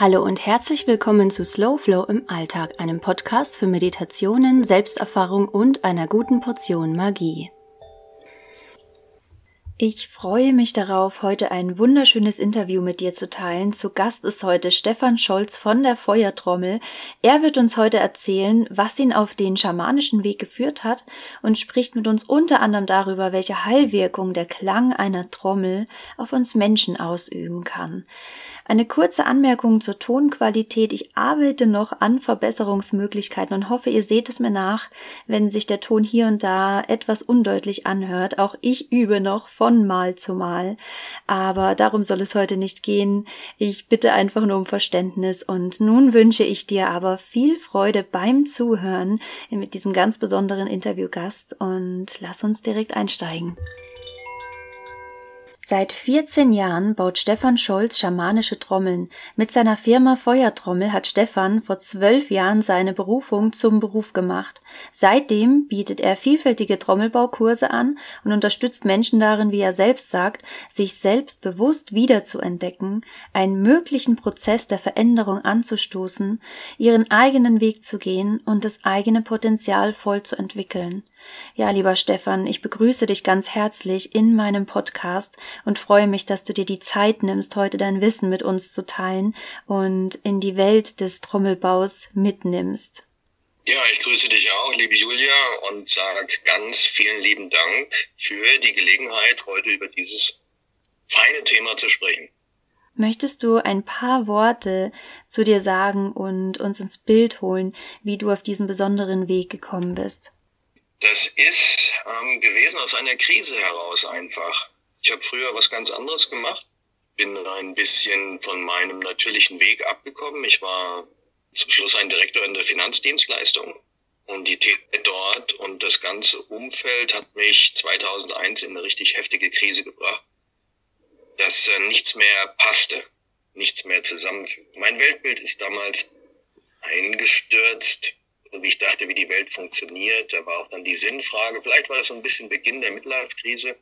Hallo und herzlich willkommen zu Slow Flow im Alltag, einem Podcast für Meditationen, Selbsterfahrung und einer guten Portion Magie. Ich freue mich darauf, heute ein wunderschönes Interview mit dir zu teilen. Zu Gast ist heute Stefan Scholz von der Feuertrommel. Er wird uns heute erzählen, was ihn auf den schamanischen Weg geführt hat und spricht mit uns unter anderem darüber, welche Heilwirkung der Klang einer Trommel auf uns Menschen ausüben kann. Eine kurze Anmerkung zur Tonqualität. Ich arbeite noch an Verbesserungsmöglichkeiten und hoffe, ihr seht es mir nach, wenn sich der Ton hier und da etwas undeutlich anhört. Auch ich übe noch von Mal zu Mal. Aber darum soll es heute nicht gehen. Ich bitte einfach nur um Verständnis und nun wünsche ich dir aber viel Freude beim Zuhören mit diesem ganz besonderen Interviewgast und lass uns direkt einsteigen. Seit 14 Jahren baut Stefan Scholz schamanische Trommeln. Mit seiner Firma Feuertrommel hat Stefan vor zwölf Jahren seine Berufung zum Beruf gemacht. Seitdem bietet er vielfältige Trommelbaukurse an und unterstützt Menschen darin, wie er selbst sagt, sich selbst bewusst wiederzuentdecken, einen möglichen Prozess der Veränderung anzustoßen, ihren eigenen Weg zu gehen und das eigene Potenzial voll zu entwickeln. Ja, lieber Stefan, ich begrüße dich ganz herzlich in meinem Podcast und freue mich, dass du dir die Zeit nimmst, heute dein Wissen mit uns zu teilen und in die Welt des Trommelbaus mitnimmst. Ja, ich grüße dich auch, liebe Julia, und sage ganz vielen lieben Dank für die Gelegenheit, heute über dieses feine Thema zu sprechen. Möchtest du ein paar Worte zu dir sagen und uns ins Bild holen, wie du auf diesen besonderen Weg gekommen bist? Das ist ähm, gewesen aus einer Krise heraus einfach. Ich habe früher was ganz anderes gemacht, bin ein bisschen von meinem natürlichen Weg abgekommen. Ich war zum Schluss ein Direktor in der Finanzdienstleistung und die Tätigkeit dort und das ganze Umfeld hat mich 2001 in eine richtig heftige Krise gebracht, dass äh, nichts mehr passte, nichts mehr zusammenfügt. Mein Weltbild ist damals eingestürzt wie ich dachte, wie die Welt funktioniert. Da war auch dann die Sinnfrage. Vielleicht war das so ein bisschen Beginn der Midlife-Krise.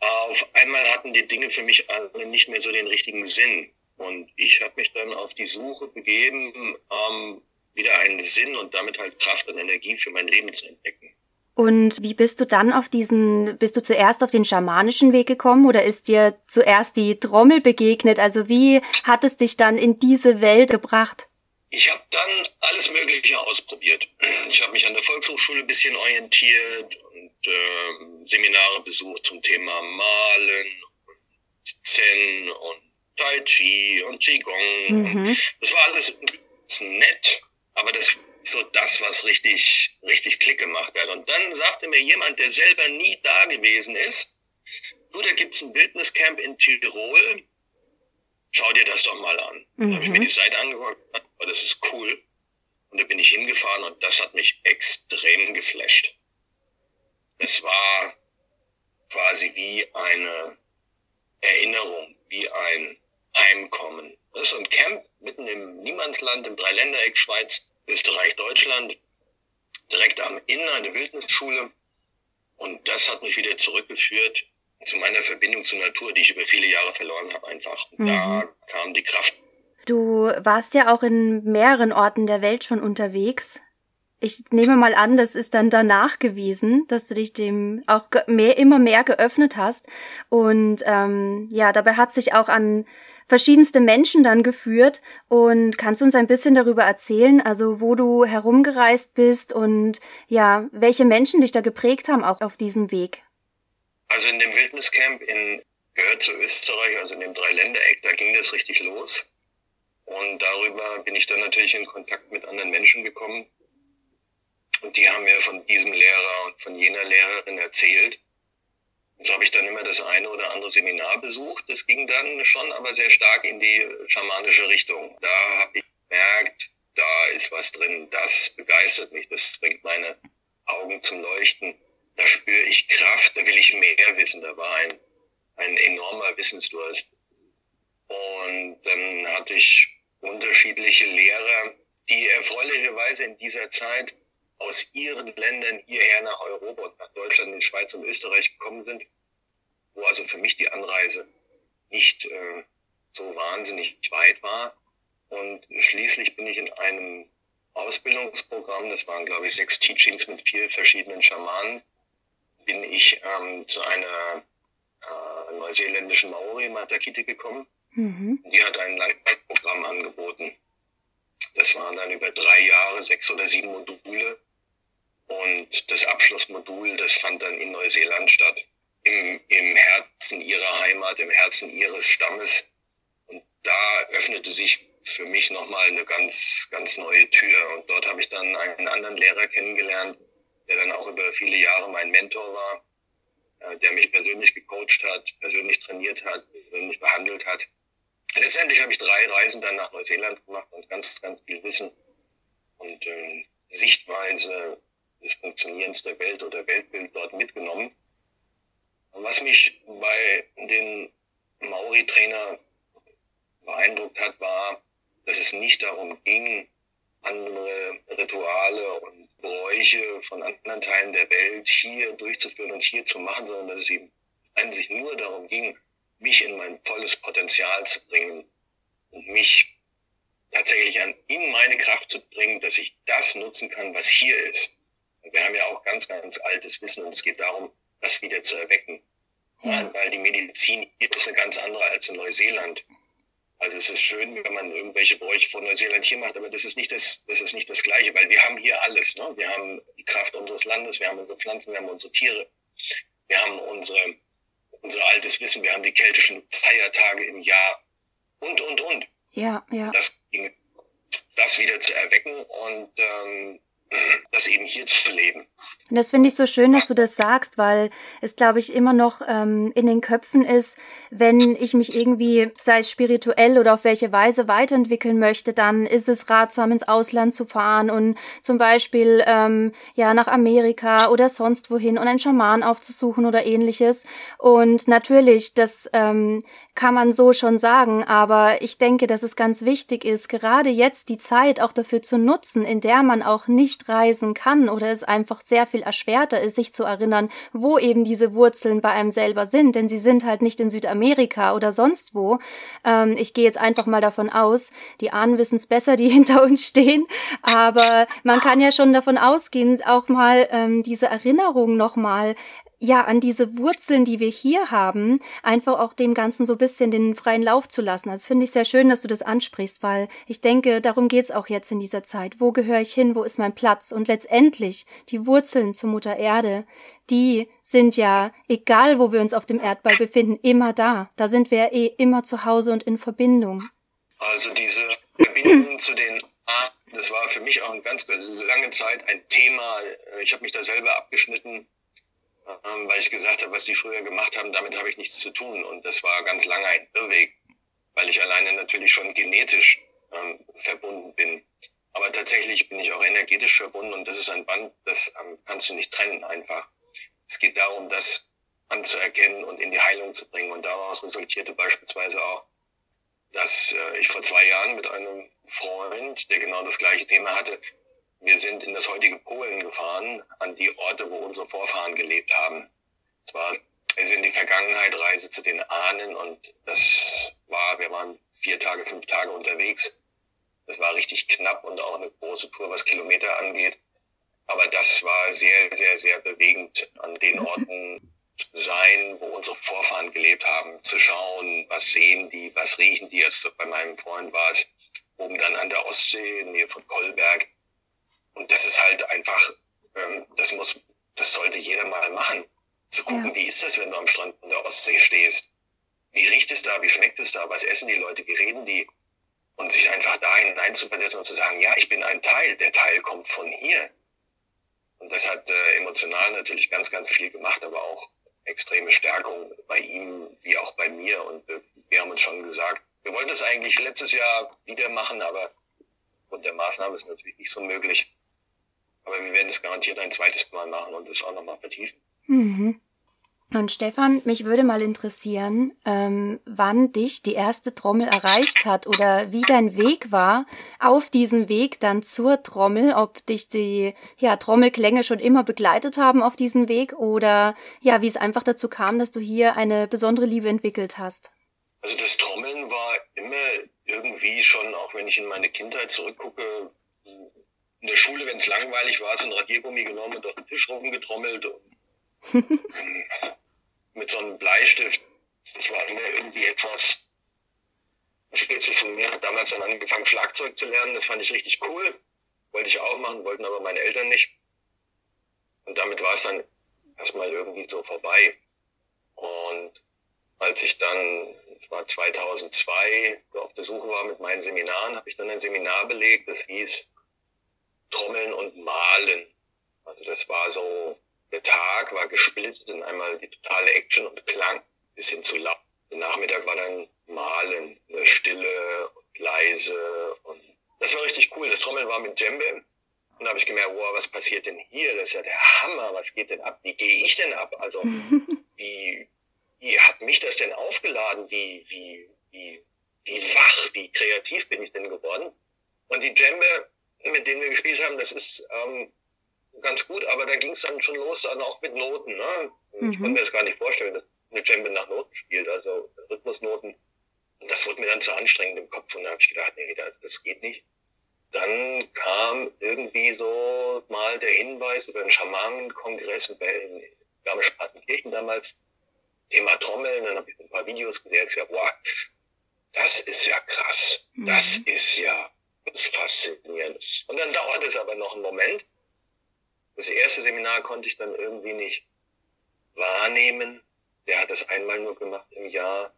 Auf einmal hatten die Dinge für mich alle nicht mehr so den richtigen Sinn. Und ich habe mich dann auf die Suche begeben, ähm, wieder einen Sinn und damit halt Kraft und Energie für mein Leben zu entdecken. Und wie bist du dann auf diesen, bist du zuerst auf den schamanischen Weg gekommen oder ist dir zuerst die Trommel begegnet? Also wie hat es dich dann in diese Welt gebracht? Ich habe dann alles Mögliche ausprobiert. Ich habe mich an der Volkshochschule ein bisschen orientiert und äh, Seminare besucht zum Thema Malen und Zen und Tai Chi und Qigong. Mhm. Das war alles nett, aber das so das, was richtig, richtig Klick gemacht hat. Und dann sagte mir jemand, der selber nie da gewesen ist, du, da gibt's ein Bildniscamp in Tirol, schau dir das doch mal an. Mhm. Da habe ich mir die Seite angeguckt, das ist cool. Und da bin ich hingefahren und das hat mich extrem geflasht. Es war quasi wie eine Erinnerung, wie ein Heimkommen. Das ist ein Camp mitten im Niemandsland, im Dreiländereck Schweiz, Österreich, Deutschland, direkt am Inn, eine Wildnisschule. Und das hat mich wieder zurückgeführt zu meiner Verbindung zur Natur, die ich über viele Jahre verloren habe, einfach. Mhm. Da kam die Kraft. Du warst ja auch in mehreren Orten der Welt schon unterwegs. Ich nehme mal an, das ist dann danach gewesen, dass du dich dem auch mehr, immer mehr geöffnet hast. Und ähm, ja, dabei hat sich auch an verschiedenste Menschen dann geführt. Und kannst du uns ein bisschen darüber erzählen, also wo du herumgereist bist und ja, welche Menschen dich da geprägt haben auch auf diesem Weg? Also in dem Wildniscamp in, gehört zu Österreich, also in dem Dreiländereck, da ging das richtig los. Und darüber bin ich dann natürlich in Kontakt mit anderen Menschen gekommen. Und die haben mir von diesem Lehrer und von jener Lehrerin erzählt. Und so habe ich dann immer das eine oder andere Seminar besucht. Das ging dann schon aber sehr stark in die schamanische Richtung. Da habe ich gemerkt, da ist was drin, das begeistert mich, das bringt meine Augen zum Leuchten da spüre ich Kraft, da will ich mehr wissen. Da war ein, ein enormer Wissensdurst. Und dann hatte ich unterschiedliche Lehrer, die erfreulicherweise in dieser Zeit aus ihren Ländern hierher nach Europa und nach Deutschland, in Schweiz und Österreich gekommen sind, wo also für mich die Anreise nicht äh, so wahnsinnig weit war. Und schließlich bin ich in einem Ausbildungsprogramm, das waren glaube ich sechs Teachings mit vier verschiedenen Schamanen, bin ich ähm, zu einer äh, neuseeländischen Maori Matakite gekommen. Mhm. Die hat ein Langzeitprogramm angeboten. Das waren dann über drei Jahre, sechs oder sieben Module. Und das Abschlussmodul, das fand dann in Neuseeland statt. Im, im Herzen ihrer Heimat, im Herzen ihres Stammes. Und da öffnete sich für mich nochmal eine ganz, ganz neue Tür. Und dort habe ich dann einen anderen Lehrer kennengelernt, der dann auch über viele Jahre mein Mentor war, äh, der mich persönlich gecoacht hat, persönlich trainiert hat, persönlich behandelt hat. Letztendlich habe ich drei Reisen dann nach Neuseeland gemacht und ganz, ganz viel Wissen und äh, Sichtweise des Funktionierens der Welt oder Weltbild dort mitgenommen. Und was mich bei den Maori-Trainer beeindruckt hat, war, dass es nicht darum ging, andere Rituale und Bräuche von anderen Teilen der Welt hier durchzuführen und hier zu machen, sondern dass es eben eigentlich nur darum ging, mich in mein volles Potenzial zu bringen und mich tatsächlich an, in meine Kraft zu bringen, dass ich das nutzen kann, was hier ist. Wir haben ja auch ganz, ganz altes Wissen und es geht darum, das wieder zu erwecken. Ja. Weil die Medizin hier ist eine ganz andere als in Neuseeland. Also es ist schön, wenn man irgendwelche Bräuche von Neuseeland hier macht, aber das ist nicht das, das ist nicht das Gleiche, weil wir haben hier alles. Ne? Wir haben die Kraft unseres Landes, wir haben unsere Pflanzen, wir haben unsere Tiere, wir haben unsere, unser altes Wissen, wir haben die keltischen Feiertage im Jahr und, und, und. Ja, ja. Das, das wieder zu erwecken und ähm, das eben hier zu leben. Und das finde ich so schön, dass du das sagst, weil es, glaube ich, immer noch ähm, in den Köpfen ist, wenn ich mich irgendwie, sei es spirituell oder auf welche Weise weiterentwickeln möchte, dann ist es ratsam, ins Ausland zu fahren und zum Beispiel ähm, ja nach Amerika oder sonst wohin und einen Schaman aufzusuchen oder ähnliches. Und natürlich, das ähm, kann man so schon sagen, aber ich denke, dass es ganz wichtig ist, gerade jetzt die Zeit auch dafür zu nutzen, in der man auch nicht nicht reisen kann oder es einfach sehr viel erschwerter ist, sich zu erinnern, wo eben diese Wurzeln bei einem selber sind, denn sie sind halt nicht in Südamerika oder sonst wo. Ähm, ich gehe jetzt einfach mal davon aus, die Ahnen wissen es besser, die hinter uns stehen, aber man kann ja schon davon ausgehen, auch mal ähm, diese Erinnerung nochmal ja, an diese Wurzeln, die wir hier haben, einfach auch dem Ganzen so ein bisschen den freien Lauf zu lassen. Also finde ich sehr schön, dass du das ansprichst, weil ich denke, darum geht's auch jetzt in dieser Zeit. Wo gehöre ich hin? Wo ist mein Platz? Und letztendlich die Wurzeln zur Mutter Erde, die sind ja, egal wo wir uns auf dem Erdball befinden, immer da. Da sind wir ja eh immer zu Hause und in Verbindung. Also diese Verbindung zu den das war für mich auch eine ganz lange Zeit ein Thema. Ich habe mich da selber abgeschnitten weil ich gesagt habe, was die früher gemacht haben, damit habe ich nichts zu tun. Und das war ganz lange ein Irrweg, weil ich alleine natürlich schon genetisch ähm, verbunden bin. Aber tatsächlich bin ich auch energetisch verbunden und das ist ein Band, das ähm, kannst du nicht trennen einfach. Es geht darum, das anzuerkennen und in die Heilung zu bringen. Und daraus resultierte beispielsweise auch, dass äh, ich vor zwei Jahren mit einem Freund, der genau das gleiche Thema hatte, wir sind in das heutige Polen gefahren, an die Orte, wo unsere Vorfahren gelebt haben. Es war also in die Vergangenheit Reise zu den Ahnen und das war, wir waren vier Tage, fünf Tage unterwegs. Das war richtig knapp und auch eine große Tour, was Kilometer angeht. Aber das war sehr, sehr, sehr bewegend, an den Orten zu sein, wo unsere Vorfahren gelebt haben, zu schauen, was sehen die, was riechen die. Jetzt bei meinem Freund war es oben dann an der Ostsee, in der Nähe von Kolberg und das ist halt einfach, ähm, das muss, das sollte jeder mal machen. Zu gucken, ja. wie ist das, wenn du am Strand in der Ostsee stehst? Wie riecht es da? Wie schmeckt es da? Was essen die Leute? Wie reden die? Und sich einfach da hineinzuversetzen und zu sagen, ja, ich bin ein Teil, der Teil kommt von hier. Und das hat äh, emotional natürlich ganz, ganz viel gemacht, aber auch extreme Stärkung bei ihm wie auch bei mir. Und äh, wir haben uns schon gesagt, wir wollten das eigentlich letztes Jahr wieder machen, aber aufgrund der Maßnahme ist natürlich nicht so möglich. Aber wir werden es garantiert ein zweites Mal machen und es auch nochmal vertiefen. Mhm. Und Stefan, mich würde mal interessieren, ähm, wann dich die erste Trommel erreicht hat oder wie dein Weg war auf diesem Weg dann zur Trommel, ob dich die ja, Trommelklänge schon immer begleitet haben auf diesem Weg oder ja, wie es einfach dazu kam, dass du hier eine besondere Liebe entwickelt hast. Also das Trommeln war immer irgendwie schon, auch wenn ich in meine Kindheit zurückgucke, in der Schule, wenn es langweilig war, so ein Radiergummi genommen und auf den Tisch rumgetrommelt und mit so einem Bleistift. Das war immer irgendwie etwas spezifisch von mir. Damals dann angefangen, Schlagzeug zu lernen. Das fand ich richtig cool. Wollte ich auch machen, wollten aber meine Eltern nicht. Und damit war es dann erstmal irgendwie so vorbei. Und als ich dann, es war 2002, auf Besuch war mit meinen Seminaren, habe ich dann ein Seminar belegt, das hieß Trommeln und Malen. Also das war so, der Tag war gesplittet in einmal die totale Action und Klang bis hin zu laut. Der Nachmittag war dann Malen, Stille und leise und das war richtig cool. Das Trommeln war mit Djembe. Und da habe ich gemerkt, wow, was passiert denn hier? Das ist ja der Hammer. Was geht denn ab? Wie gehe ich denn ab? Also, wie, wie hat mich das denn aufgeladen? Wie, wie, wie, wie wach, wie kreativ bin ich denn geworden? Und die Djembe, mit denen wir gespielt haben, das ist ähm, ganz gut, aber da ging es dann schon los, dann auch mit Noten. Ne? Mhm. Ich konnte mir das gar nicht vorstellen, dass eine Djembe nach Noten spielt, also Rhythmusnoten. Und das wurde mir dann zu anstrengend im Kopf und da habe ich gedacht, nee, das, das geht nicht. Dann kam irgendwie so mal der Hinweis über einen Schamanenkongress in Garmisch-Partenkirchen damals, Thema Trommeln, dann habe ich ein paar Videos gesehen und gesagt, wow, das ist ja krass, das mhm. ist ja ist faszinierend. Und dann dauert es aber noch einen Moment. Das erste Seminar konnte ich dann irgendwie nicht wahrnehmen. Der hat es einmal nur gemacht im Jahr,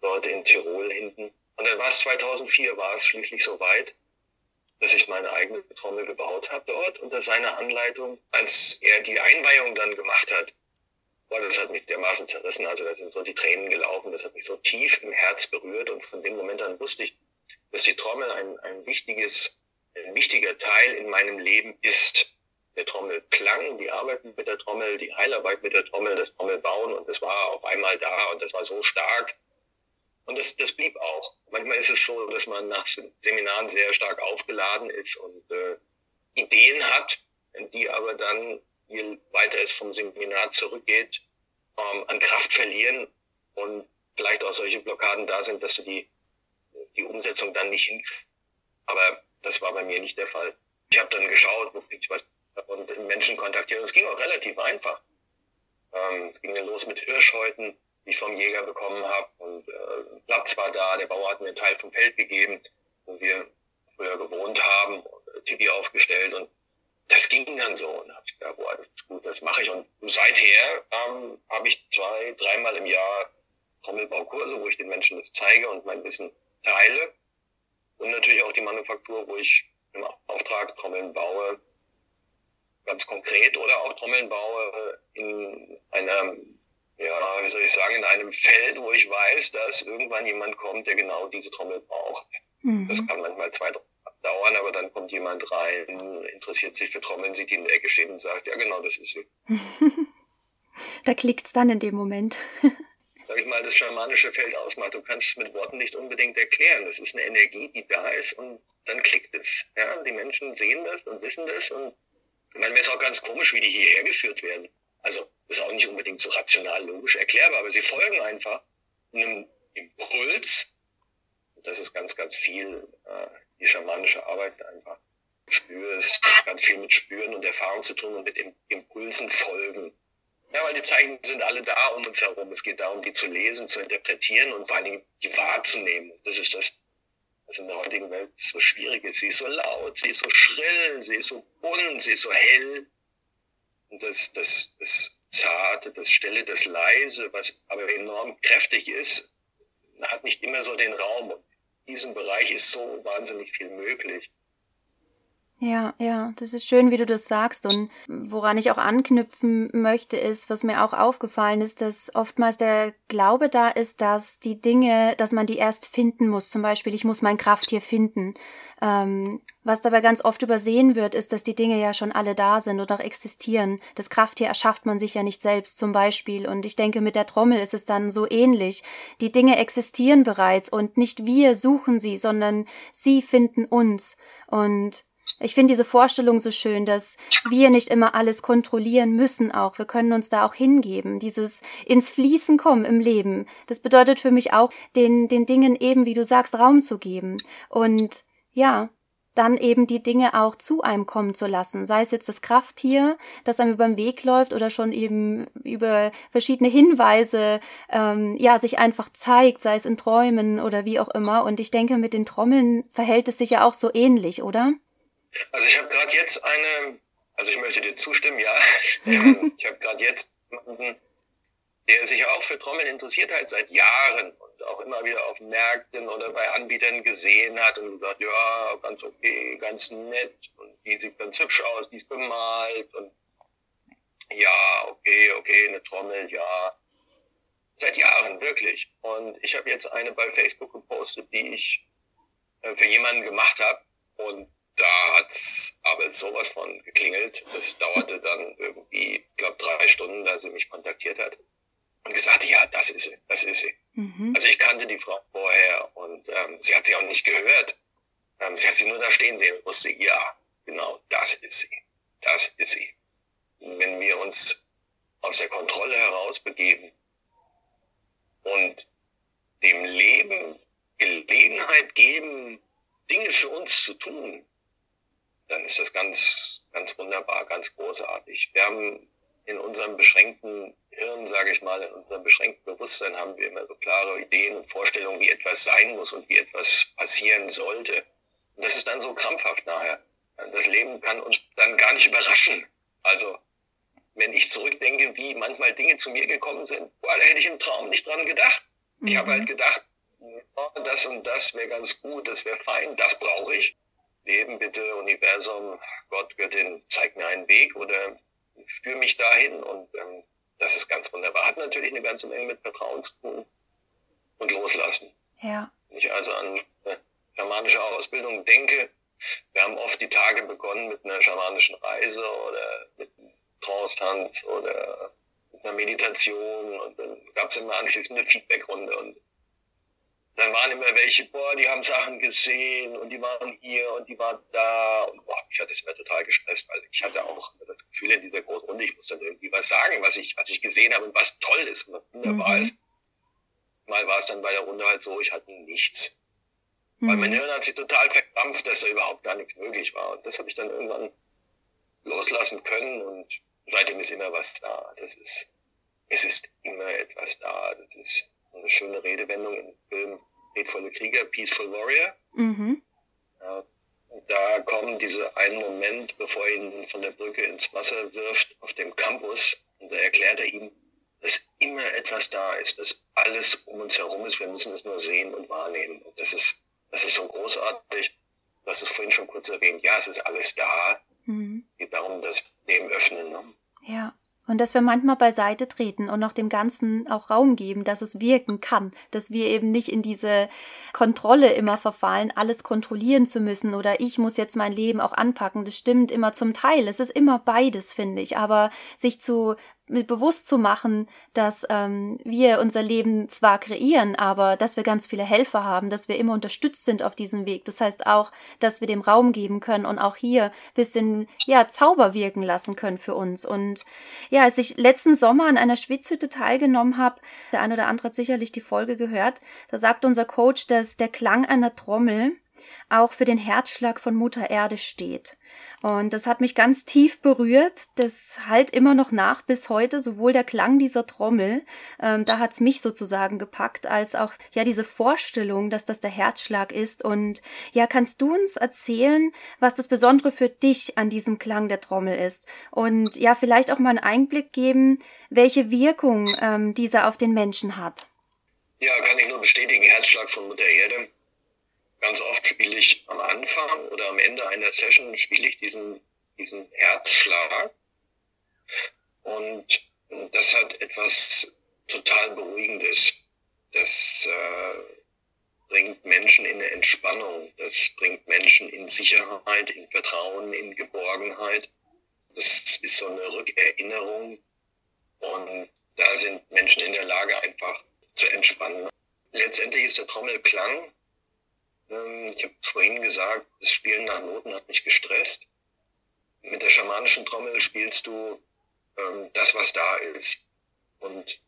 dort in Tirol hinten. Und dann war es 2004, war es schließlich so weit, dass ich meine eigene Trommel gebaut habe dort unter seiner Anleitung. Als er die Einweihung dann gemacht hat, boah, das hat mich dermaßen zerrissen. Also da sind so die Tränen gelaufen, das hat mich so tief im Herz berührt und von dem Moment an wusste ich, dass die Trommel ein, ein wichtiges, ein wichtiger Teil in meinem Leben ist. Der Trommelklang, die Arbeit mit der Trommel, die Heilarbeit mit der Trommel, das Trommelbauen und das war auf einmal da und das war so stark. Und das, das blieb auch. Manchmal ist es so, dass man nach Seminaren sehr stark aufgeladen ist und äh, Ideen hat, die aber dann, je weiter es vom Seminar zurückgeht, ähm, an Kraft verlieren und vielleicht auch solche Blockaden da sind, dass du die die Umsetzung dann nicht hin. Aber das war bei mir nicht der Fall. Ich habe dann geschaut, wo kriege ich was und Menschen kontaktiert. Es ging auch relativ einfach. Ähm, es ging dann los mit Hirschhäuten, die ich vom Jäger bekommen habe. Und äh, Platz war da, der Bauer hat mir einen Teil vom Feld gegeben, wo wir früher gewohnt haben, äh, Tipi aufgestellt und das ging dann so. Und habe ich gedacht, boah, das ist gut, das mache ich. Und seither ähm, habe ich zwei, dreimal im Jahr Trommelbaukurse, wo ich den Menschen das zeige und mein Wissen Teile und natürlich auch die Manufaktur, wo ich im Auftrag Trommeln baue, ganz konkret, oder auch Trommeln baue in einer, ja, wie soll ich sagen, in einem Feld, wo ich weiß, dass irgendwann jemand kommt, der genau diese Trommel braucht. Mhm. Das kann manchmal zwei, drei dauern, aber dann kommt jemand rein, interessiert sich für Trommeln, sieht die in der Ecke stehen und sagt, ja genau, das ist sie. da klickt's dann in dem Moment. sag ich mal, das schamanische Feld ausmacht. Du kannst es mit Worten nicht unbedingt erklären. Das ist eine Energie, die da ist und dann klickt es. Ja, die Menschen sehen das und wissen das und ich meine, mir ist auch ganz komisch, wie die hierher geführt werden. Also, ist auch nicht unbedingt so rational logisch erklärbar, aber sie folgen einfach einem Impuls. Das ist ganz, ganz viel, äh, die schamanische Arbeit einfach. Spür, es hat ganz viel mit Spüren und Erfahrung zu tun und mit Impulsen folgen. Ja, weil die Zeichen sind alle da um uns herum. Es geht darum, die zu lesen, zu interpretieren und vor allen Dingen die wahrzunehmen. Das ist das, was in der heutigen Welt so schwierig ist. Sie ist so laut, sie ist so schrill, sie ist so bunt, sie ist so hell. Und das, das, das Zarte, das Stille, das Leise, was aber enorm kräftig ist, hat nicht immer so den Raum. Und in diesem Bereich ist so wahnsinnig viel möglich. Ja, ja, das ist schön, wie du das sagst. Und woran ich auch anknüpfen möchte, ist, was mir auch aufgefallen ist, dass oftmals der Glaube da ist, dass die Dinge, dass man die erst finden muss. Zum Beispiel, ich muss mein Krafttier finden. Ähm, was dabei ganz oft übersehen wird, ist, dass die Dinge ja schon alle da sind und auch existieren. Das Krafttier erschafft man sich ja nicht selbst, zum Beispiel. Und ich denke, mit der Trommel ist es dann so ähnlich. Die Dinge existieren bereits und nicht wir suchen sie, sondern sie finden uns. Und Ich finde diese Vorstellung so schön, dass wir nicht immer alles kontrollieren müssen auch. Wir können uns da auch hingeben. Dieses ins Fließen kommen im Leben. Das bedeutet für mich auch, den, den Dingen eben, wie du sagst, Raum zu geben. Und ja, dann eben die Dinge auch zu einem kommen zu lassen. Sei es jetzt das Krafttier, das einem über den Weg läuft oder schon eben über verschiedene Hinweise, ähm, ja, sich einfach zeigt, sei es in Träumen oder wie auch immer. Und ich denke, mit den Trommeln verhält es sich ja auch so ähnlich, oder? Also ich habe gerade jetzt eine, also ich möchte dir zustimmen, ja. Ähm, ich habe gerade jetzt jemanden, der sich auch für Trommeln interessiert hat seit Jahren und auch immer wieder auf Märkten oder bei Anbietern gesehen hat und gesagt, ja, ganz okay, ganz nett und die sieht ganz hübsch aus, die ist bemalt und ja, okay, okay, eine Trommel, ja. Seit Jahren, wirklich. Und ich habe jetzt eine bei Facebook gepostet, die ich äh, für jemanden gemacht habe und da hat's aber sowas von geklingelt. Das dauerte dann irgendwie, ich glaube, drei Stunden, da sie mich kontaktiert hat und gesagt, ja, das ist sie, das ist sie. Mhm. Also ich kannte die Frau vorher und ähm, sie hat sie auch nicht gehört. Ähm, sie hat sie nur da stehen sehen und wusste, ja, genau, das ist sie, das ist sie. wenn wir uns aus der Kontrolle herausbegeben und dem Leben Gelegenheit geben, Dinge für uns zu tun, dann ist das ganz, ganz wunderbar, ganz großartig. Wir haben in unserem beschränkten Hirn, sage ich mal, in unserem beschränkten Bewusstsein haben wir immer so klare Ideen und Vorstellungen, wie etwas sein muss und wie etwas passieren sollte. Und das ist dann so krampfhaft nachher. Das Leben kann uns dann gar nicht überraschen. Also, wenn ich zurückdenke, wie manchmal Dinge zu mir gekommen sind, boah, da hätte ich im Traum nicht dran gedacht. Mhm. Ich habe halt gedacht, das und das wäre ganz gut, das wäre fein, das brauche ich. Leben bitte, Universum, Gott, Göttin, zeig mir einen Weg oder führe mich dahin und ähm, das ist ganz wunderbar. Hat natürlich eine ganze Menge mit Vertrauen zu tun und loslassen. Ja. Wenn ich also an eine schamanische Ausbildung denke, wir haben oft die Tage begonnen mit einer schamanischen Reise oder mit einem Trance-Tanz oder mit einer Meditation und dann gab es immer anschließend eine Feedbackrunde und dann waren immer welche, boah, die haben Sachen gesehen und die waren hier und die waren da und boah, mich hat das immer total gestresst, weil ich hatte auch das Gefühl in dieser großen Runde, ich muss dann irgendwie was sagen, was ich, was ich gesehen habe und was toll ist und was wunderbar mhm. ist. Mal war es dann bei der Runde halt so, ich hatte nichts. Mhm. Weil mein Hirn hat sich total verkrampft, dass da überhaupt gar nichts möglich war. Und das habe ich dann irgendwann loslassen können und seitdem ist immer was da. Das ist, es ist immer etwas da. Das ist eine schöne Redewendung im Film Redvolle Krieger, Peaceful Warrior. Mhm. Ja, da kommen diese einen Moment, bevor er ihn von der Brücke ins Wasser wirft, auf dem Campus, und da erklärt er ihm, dass immer etwas da ist, dass alles um uns herum ist, wir müssen es nur sehen und wahrnehmen. Und das ist, das ist so großartig. Du hast es vorhin schon kurz erwähnt, ja, es ist alles da. Mhm. Es geht darum, dass wir dem öffnen. Ne? Ja. Und dass wir manchmal beiseite treten und noch dem Ganzen auch Raum geben, dass es wirken kann, dass wir eben nicht in diese Kontrolle immer verfallen, alles kontrollieren zu müssen oder ich muss jetzt mein Leben auch anpacken. Das stimmt immer zum Teil. Es ist immer beides, finde ich. Aber sich zu mit bewusst zu machen, dass ähm, wir unser Leben zwar kreieren, aber dass wir ganz viele Helfer haben, dass wir immer unterstützt sind auf diesem Weg. Das heißt auch, dass wir dem Raum geben können und auch hier bisschen ja Zauber wirken lassen können für uns. Und ja, als ich letzten Sommer an einer Schwitzhütte teilgenommen habe, der ein oder andere hat sicherlich die Folge gehört, da sagt unser Coach, dass der Klang einer Trommel auch für den Herzschlag von Mutter Erde steht. Und das hat mich ganz tief berührt. Das halt immer noch nach bis heute, sowohl der Klang dieser Trommel, ähm, da hat's mich sozusagen gepackt, als auch ja diese Vorstellung, dass das der Herzschlag ist. Und ja, kannst du uns erzählen, was das Besondere für dich an diesem Klang der Trommel ist? Und ja, vielleicht auch mal einen Einblick geben, welche Wirkung ähm, dieser auf den Menschen hat. Ja, kann ich nur bestätigen, Herzschlag von Mutter Erde ganz oft spiele ich am Anfang oder am Ende einer Session spiele ich diesen, diesen Herzschlag. Und das hat etwas total Beruhigendes. Das äh, bringt Menschen in eine Entspannung. Das bringt Menschen in Sicherheit, in Vertrauen, in Geborgenheit. Das ist so eine Rückerinnerung. Und da sind Menschen in der Lage, einfach zu entspannen. Letztendlich ist der Trommelklang Ähm, ich habe vorhin gesagt, das Spielen nach Noten hat mich gestresst. Mit der schamanischen Trommel spielst du ähm, das, was da ist. Und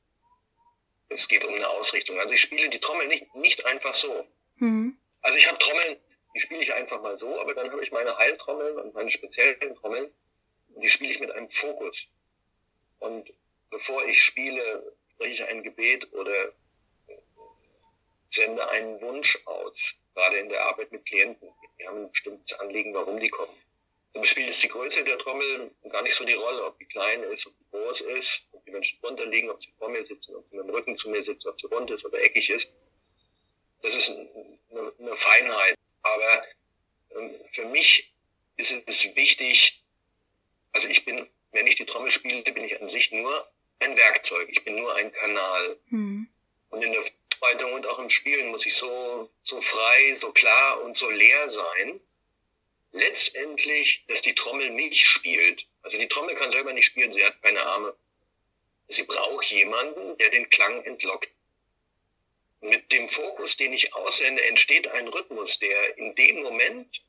es geht um eine Ausrichtung. Also ich spiele die Trommel nicht, nicht einfach so. Mhm. Also ich habe Trommeln, die spiele ich einfach mal so, aber dann habe ich meine Heiltrommeln und meine speziellen Trommeln und die spiele ich mit einem Fokus. Und bevor ich spiele, spreche ich ein Gebet oder sende einen Wunsch aus, gerade in der Arbeit mit Klienten. Die haben ein bestimmtes Anliegen, warum die kommen. Dann spielt es die Größe der Trommel gar nicht so die Rolle, ob die klein ist, ob die groß ist, ob die Menschen drunter liegen, ob sie vor mir sitzen, ob sie mit dem Rücken zu mir sitzen, ob sie rund ist oder eckig ist. Das ist eine, eine Feinheit. Aber ähm, für mich ist es wichtig, also ich bin, wenn ich die Trommel spiele, bin ich an sich nur ein Werkzeug. Ich bin nur ein Kanal. Mhm. Und in der Vorbereitung und auch im Spielen muss ich so, so frei, so klar und so leer sein. Letztendlich, dass die Trommel mich spielt. Also die Trommel kann selber nicht spielen, sie hat keine Arme. Sie braucht jemanden, der den Klang entlockt. Mit dem Fokus, den ich aussende, entsteht ein Rhythmus, der in dem Moment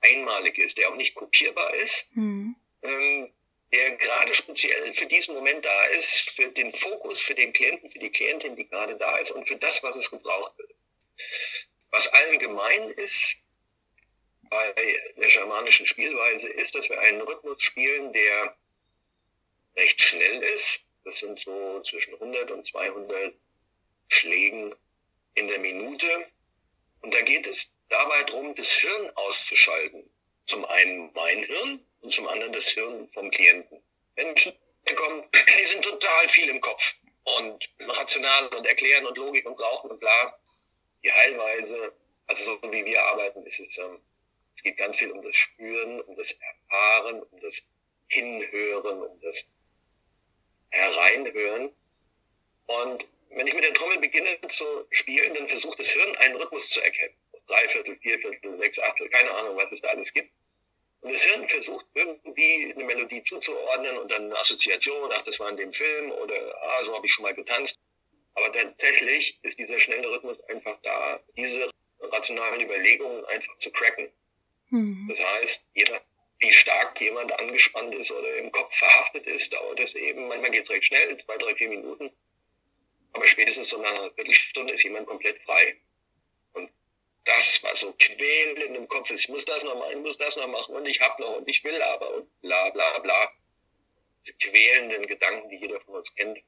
einmalig ist, der auch nicht kopierbar ist, mhm. ähm, der gerade speziell für diesen Moment da ist, für den Fokus, für den Klienten, für die Klientin, die gerade da ist und für das, was es gebraucht wird. Was allen gemein ist bei der schamanischen Spielweise, ist, dass wir einen Rhythmus spielen, der recht schnell ist. Das sind so zwischen 100 und 200 Schlägen in der Minute. Und da geht es dabei darum, das Hirn auszuschalten. Zum einen mein Hirn und zum anderen das Hirn vom Klienten. Menschen, kommen, die sind total viel im Kopf und rational und erklären und Logik und brauchen und bla. Die Heilweise, also so wie wir arbeiten, ist es, ähm, es geht ganz viel um das Spüren, um das Erfahren, um das Hinhören, um das Hereinhören. Und wenn ich mit der Trommel beginne zu spielen, dann versucht das Hirn einen Rhythmus zu erkennen. Dreiviertel, Vierviertel, sechs, Achtel, keine Ahnung, was es da alles gibt. Und das Hirn versucht irgendwie eine Melodie zuzuordnen und dann eine Assoziation, ach, das war in dem Film oder ah, so habe ich schon mal getanzt. Aber tatsächlich ist dieser schnelle Rhythmus einfach da, diese rationalen Überlegungen einfach zu cracken. Mhm. Das heißt, je nach, wie stark jemand angespannt ist oder im Kopf verhaftet ist, dauert es eben, manchmal geht es recht schnell, zwei, drei, vier Minuten. Aber spätestens so nach einer Viertelstunde ist jemand komplett frei das, was so quälend im Kopf ist. Ich muss das noch machen, ich muss das noch machen und ich hab noch und ich will aber und bla bla bla. Diese quälenden Gedanken, die jeder von uns kennt.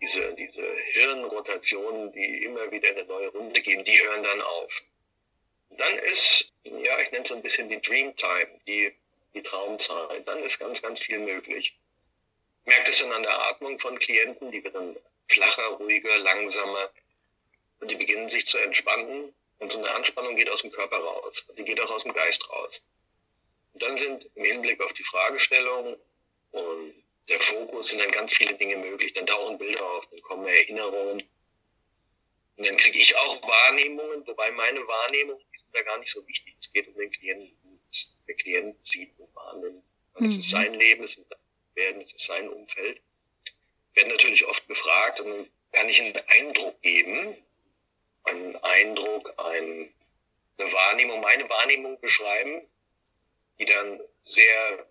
Diese, diese Hirnrotationen, die immer wieder eine neue Runde gehen, die hören dann auf. Und dann ist, ja, ich nenne es so ein bisschen die Dreamtime, die, die Traumzeit. Dann ist ganz, ganz viel möglich. Merkt es dann an der Atmung von Klienten, die wird dann flacher, ruhiger, langsamer und die beginnen sich zu entspannen und so eine Anspannung geht aus dem Körper raus. Und die geht auch aus dem Geist raus. Und dann sind im Hinblick auf die Fragestellung und der Fokus sind dann ganz viele Dinge möglich. Dann tauchen Bilder auf, dann kommen Erinnerungen. Und dann kriege ich auch Wahrnehmungen, wobei meine Wahrnehmungen sind da gar nicht so wichtig. Es geht um den Klienten. Der Klient sieht und wahrnimmt. Und es mhm. ist sein Leben, es ist, werden, es ist sein Umfeld. Ich werde natürlich oft gefragt und dann kann ich einen Eindruck geben, einen Eindruck, ein, eine Wahrnehmung, meine Wahrnehmung beschreiben, die dann sehr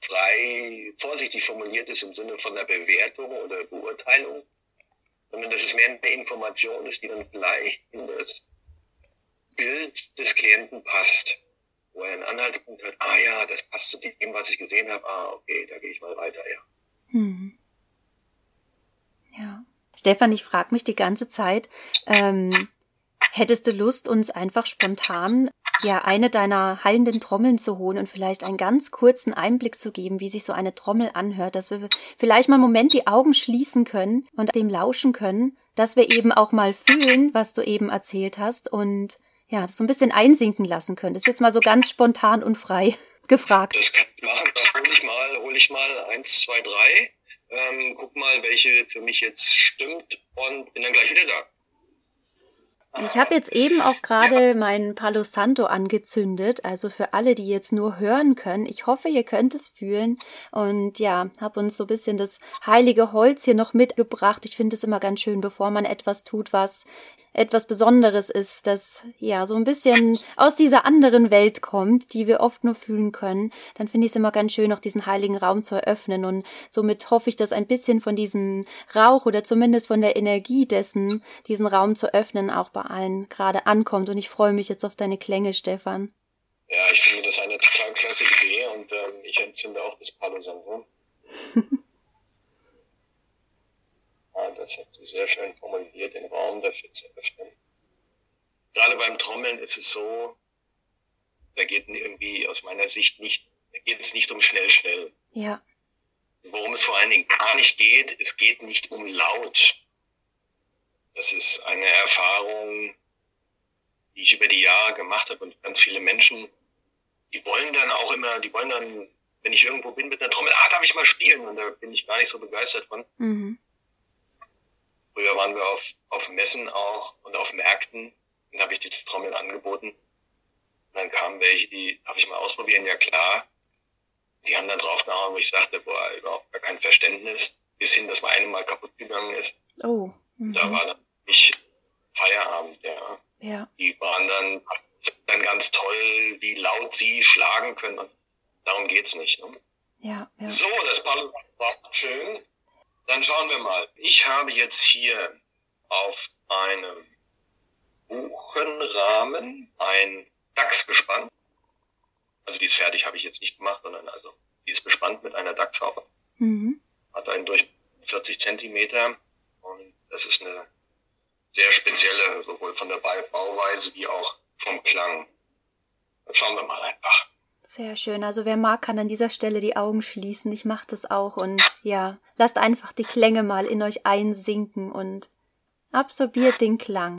frei, vorsichtig formuliert ist im Sinne von einer Bewertung oder Beurteilung, sondern dass es mehr eine Information ist, die dann vielleicht in das Bild des Klienten passt, wo er einen Anhaltspunkt hat, ah ja, das passt zu dem, was ich gesehen habe, ah okay, da gehe ich mal weiter, ja. Hm. Ja. Stefan, ich frage mich die ganze Zeit, ähm, hättest du Lust, uns einfach spontan ja eine deiner hallenden Trommeln zu holen und vielleicht einen ganz kurzen Einblick zu geben, wie sich so eine Trommel anhört, dass wir vielleicht mal einen Moment die Augen schließen können und dem lauschen können, dass wir eben auch mal fühlen, was du eben erzählt hast und ja, das so ein bisschen einsinken lassen können. Das ist jetzt mal so ganz spontan und frei gefragt. Das kann ich machen. Da hole ich mal, hole ich mal eins, zwei, drei ähm, guck mal, welche für mich jetzt stimmt und bin dann gleich wieder da. Ich habe jetzt eben auch gerade ja. meinen Palo Santo angezündet, also für alle, die jetzt nur hören können. Ich hoffe, ihr könnt es fühlen und ja, habe uns so ein bisschen das heilige Holz hier noch mitgebracht. Ich finde es immer ganz schön, bevor man etwas tut, was etwas Besonderes ist, das ja so ein bisschen aus dieser anderen Welt kommt, die wir oft nur fühlen können, dann finde ich es immer ganz schön, auch diesen heiligen Raum zu eröffnen. Und somit hoffe ich, dass ein bisschen von diesem Rauch oder zumindest von der Energie dessen, diesen Raum zu öffnen, auch bei allen gerade ankommt. Und ich freue mich jetzt auf deine Klänge, Stefan. Ja, ich finde das eine total klasse Idee und ähm, ich entzünde auch das Palo Santo. Ja, das hast du sehr schön formuliert, den Raum dafür zu öffnen. Gerade beim Trommeln ist es so, da geht irgendwie aus meiner Sicht nicht, da geht es nicht um schnell, schnell. Ja. Worum es vor allen Dingen gar nicht geht, es geht nicht um laut. Das ist eine Erfahrung, die ich über die Jahre gemacht habe und ganz viele Menschen, die wollen dann auch immer, die wollen dann, wenn ich irgendwo bin mit einer Trommel, ah, darf ich mal spielen? Und da bin ich gar nicht so begeistert von. Mhm. Früher waren wir auf, auf Messen auch und auf Märkten und habe ich die Trommeln angeboten. Und dann kamen welche, die habe ich mal ausprobieren, ja klar. Die haben dann drauf gehauen, wo ich sagte, boah, überhaupt gar kein Verständnis, bis hin, dass meine mal kaputt gegangen ist. Oh. Mhm. Da war dann nicht Feierabend, ja. ja. Die waren dann, dann ganz toll, wie laut sie schlagen können. Darum geht's nicht. Ne? Ja, ja. So, das war schön. Dann schauen wir mal. Ich habe jetzt hier auf einem Buchenrahmen ein Dachs gespannt. Also die ist fertig, habe ich jetzt nicht gemacht, sondern also die ist bespannt mit einer Dachshaube. Mhm. Hat einen durch 40 Zentimeter und das ist eine sehr spezielle, sowohl von der Bauweise wie auch vom Klang. Dann schauen wir mal einfach. Sehr schön. Also wer mag, kann an dieser Stelle die Augen schließen. Ich mache das auch und ja, lasst einfach die Klänge mal in euch einsinken und absorbiert den Klang.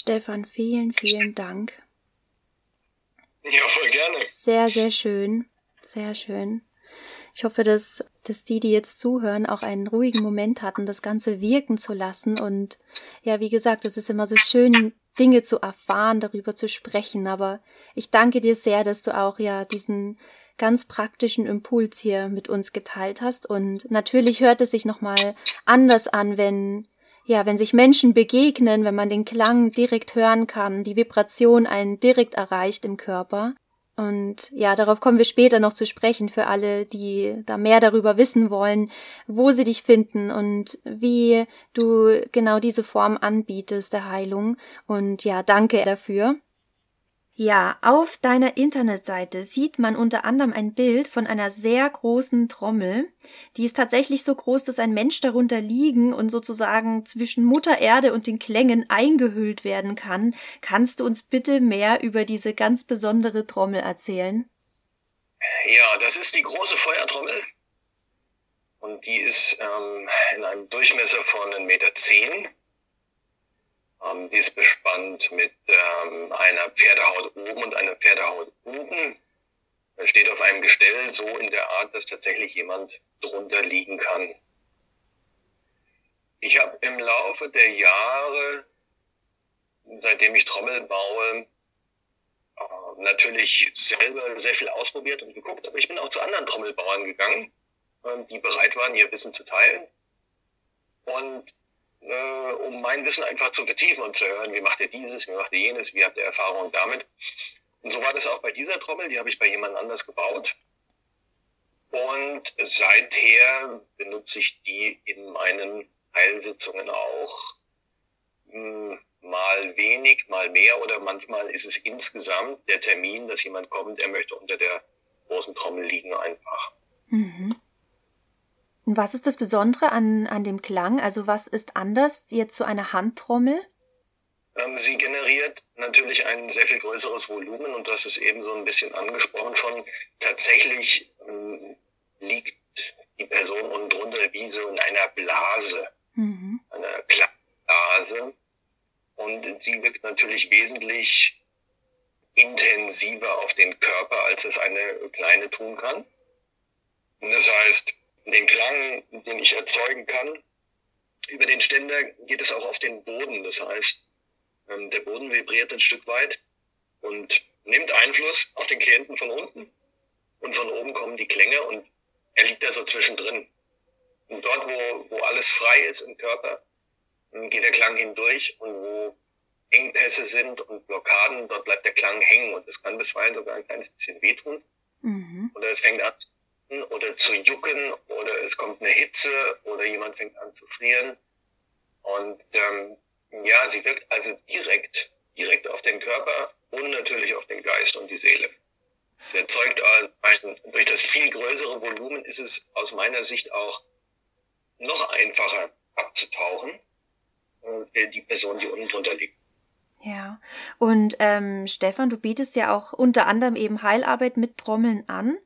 Stefan, vielen, vielen Dank. Ja, voll gerne. Sehr, sehr schön. Sehr schön. Ich hoffe, dass, dass die, die jetzt zuhören, auch einen ruhigen Moment hatten, das Ganze wirken zu lassen. Und ja, wie gesagt, es ist immer so schön, Dinge zu erfahren, darüber zu sprechen. Aber ich danke dir sehr, dass du auch ja diesen ganz praktischen Impuls hier mit uns geteilt hast. Und natürlich hört es sich nochmal anders an, wenn ja, wenn sich Menschen begegnen, wenn man den Klang direkt hören kann, die Vibration einen direkt erreicht im Körper. Und ja, darauf kommen wir später noch zu sprechen für alle, die da mehr darüber wissen wollen, wo sie dich finden und wie du genau diese Form anbietest der Heilung. Und ja, danke dafür. Ja, auf deiner Internetseite sieht man unter anderem ein Bild von einer sehr großen Trommel. Die ist tatsächlich so groß, dass ein Mensch darunter liegen und sozusagen zwischen Mutter Erde und den Klängen eingehüllt werden kann. Kannst du uns bitte mehr über diese ganz besondere Trommel erzählen? Ja, das ist die große Feuertrommel. Und die ist ähm, in einem Durchmesser von 1,10 Meter. Ähm, die ist bespannt mit ähm, einer Pferdehaut oben und einer Pferdehaut unten. Er steht auf einem Gestell so in der Art, dass tatsächlich jemand drunter liegen kann. Ich habe im Laufe der Jahre, seitdem ich Trommel baue, äh, natürlich selber sehr viel ausprobiert und geguckt, aber ich bin auch zu anderen Trommelbauern gegangen, äh, die bereit waren, ihr Wissen zu teilen. Und äh, um mein Wissen einfach zu vertiefen und zu hören, wie macht ihr dieses, wie macht ihr jenes, wie habt ihr Erfahrung damit. Und so war das auch bei dieser Trommel, die habe ich bei jemand anders gebaut. Und seither benutze ich die in meinen Heilsitzungen auch. Hm, mal wenig, mal mehr oder manchmal ist es insgesamt der Termin, dass jemand kommt, der möchte unter der großen Trommel liegen einfach. Mhm. Und was ist das Besondere an, an dem Klang? Also was ist anders jetzt zu einer Handtrommel? Ähm, sie generiert natürlich ein sehr viel größeres Volumen und das ist eben so ein bisschen angesprochen schon. Tatsächlich ähm, liegt die Person unten drunter wie so in einer Blase, mhm. einer Klangblase. Und sie wirkt natürlich wesentlich intensiver auf den Körper, als es eine kleine tun kann. Und das heißt, den Klang, den ich erzeugen kann. Über den Ständer geht es auch auf den Boden. Das heißt, ähm, der Boden vibriert ein Stück weit und nimmt Einfluss auf den Klienten von unten. Und von oben kommen die Klänge und er liegt da so zwischendrin. Und dort, wo, wo alles frei ist im Körper, ähm, geht der Klang hindurch und wo Engpässe sind und Blockaden, dort bleibt der Klang hängen und es kann bisweilen sogar ein kleines bisschen wehtun. Mhm. Oder es fängt an oder zu jucken oder es kommt eine Hitze oder jemand fängt an zu frieren. Und ähm, ja, sie wirkt also direkt, direkt auf den Körper und natürlich auf den Geist und die Seele. Sie erzeugt ein, durch das viel größere Volumen ist es aus meiner Sicht auch noch einfacher abzutauchen, äh, die Person, die unten drunter liegt. Ja, und ähm, Stefan, du bietest ja auch unter anderem eben Heilarbeit mit Trommeln an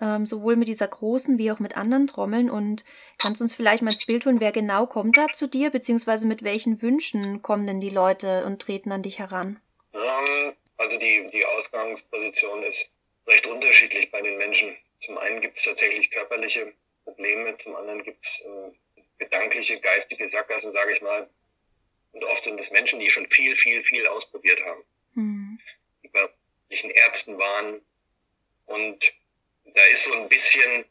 ähm, sowohl mit dieser großen wie auch mit anderen Trommeln. Und kannst uns vielleicht mal ins Bild holen, wer genau kommt da zu dir, beziehungsweise mit welchen Wünschen kommen denn die Leute und treten an dich heran? Ähm, also die, die Ausgangsposition ist recht unterschiedlich bei den Menschen. Zum einen gibt es tatsächlich körperliche Probleme, zum anderen gibt es äh, gedankliche, geistige Sackgassen, sage ich mal. Und oft sind es Menschen, die schon viel, viel, viel ausprobiert haben. Mhm. Die bei Ärzten waren und da ist so ein bisschen,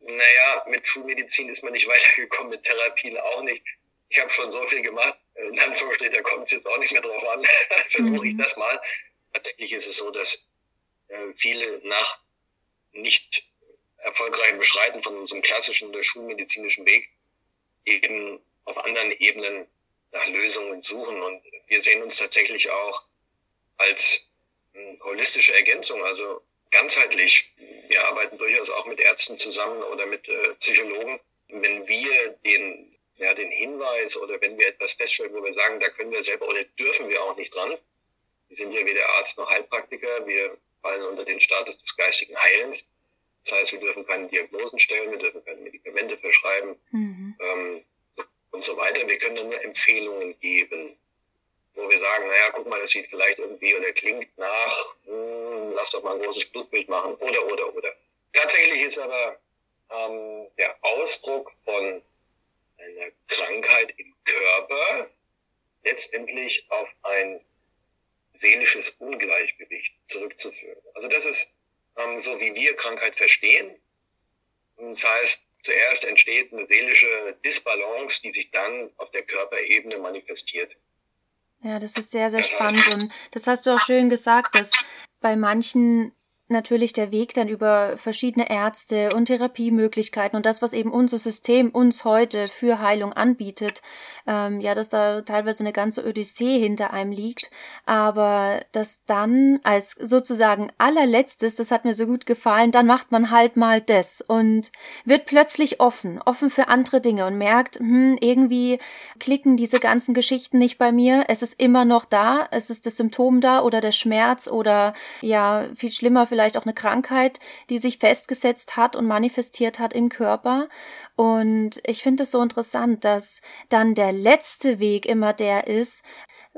naja, mit Schulmedizin ist man nicht weitergekommen, mit Therapien auch nicht. Ich habe schon so viel gemacht, in Anführungsstrichen, da kommt es jetzt auch nicht mehr drauf an. Versuche ich mhm. das mal. Tatsächlich ist es so, dass äh, viele nach nicht erfolgreichem Beschreiten von unserem klassischen oder schulmedizinischen Weg eben auf anderen Ebenen nach Lösungen suchen. Und wir sehen uns tatsächlich auch als hm, holistische Ergänzung, also ganzheitlich. Wir arbeiten durchaus auch mit Ärzten zusammen oder mit äh, Psychologen. Wenn wir den, ja, den Hinweis oder wenn wir etwas feststellen, wo wir sagen, da können wir selber oder dürfen wir auch nicht dran. Wir sind ja weder Arzt noch Heilpraktiker. Wir fallen unter den Status des geistigen Heilens. Das heißt, wir dürfen keine Diagnosen stellen, wir dürfen keine Medikamente verschreiben mhm. ähm, und so weiter. Wir können dann nur Empfehlungen geben. wo wir sagen, naja, guck mal, das sieht vielleicht irgendwie oder klingt nach, hm, lass doch mal ein großes Blutbild machen oder, oder, oder. Tatsächlich ist aber ähm, der Ausdruck von einer Krankheit im Körper letztendlich auf ein seelisches Ungleichgewicht zurückzuführen. Also das ist ähm, so, wie wir Krankheit verstehen. Das heißt, zuerst entsteht eine seelische Disbalance, die sich dann auf der Körperebene manifestiert. Ja, das ist sehr, sehr spannend und das hast du auch schön gesagt, dass bei manchen natürlich der Weg dann über verschiedene Ärzte und Therapiemöglichkeiten und das, was eben unser System uns heute für Heilung anbietet, ähm, ja, dass da teilweise eine ganze Odyssee hinter einem liegt, aber das dann als sozusagen allerletztes, das hat mir so gut gefallen, dann macht man halt mal das und wird plötzlich offen, offen für andere Dinge und merkt, hm, irgendwie klicken diese ganzen Geschichten nicht bei mir, es ist immer noch da, es ist das Symptom da oder der Schmerz oder ja, viel schlimmer vielleicht auch eine Krankheit, die sich festgesetzt hat und manifestiert hat im Körper. Und ich finde es so interessant, dass dann der letzte Weg immer der ist,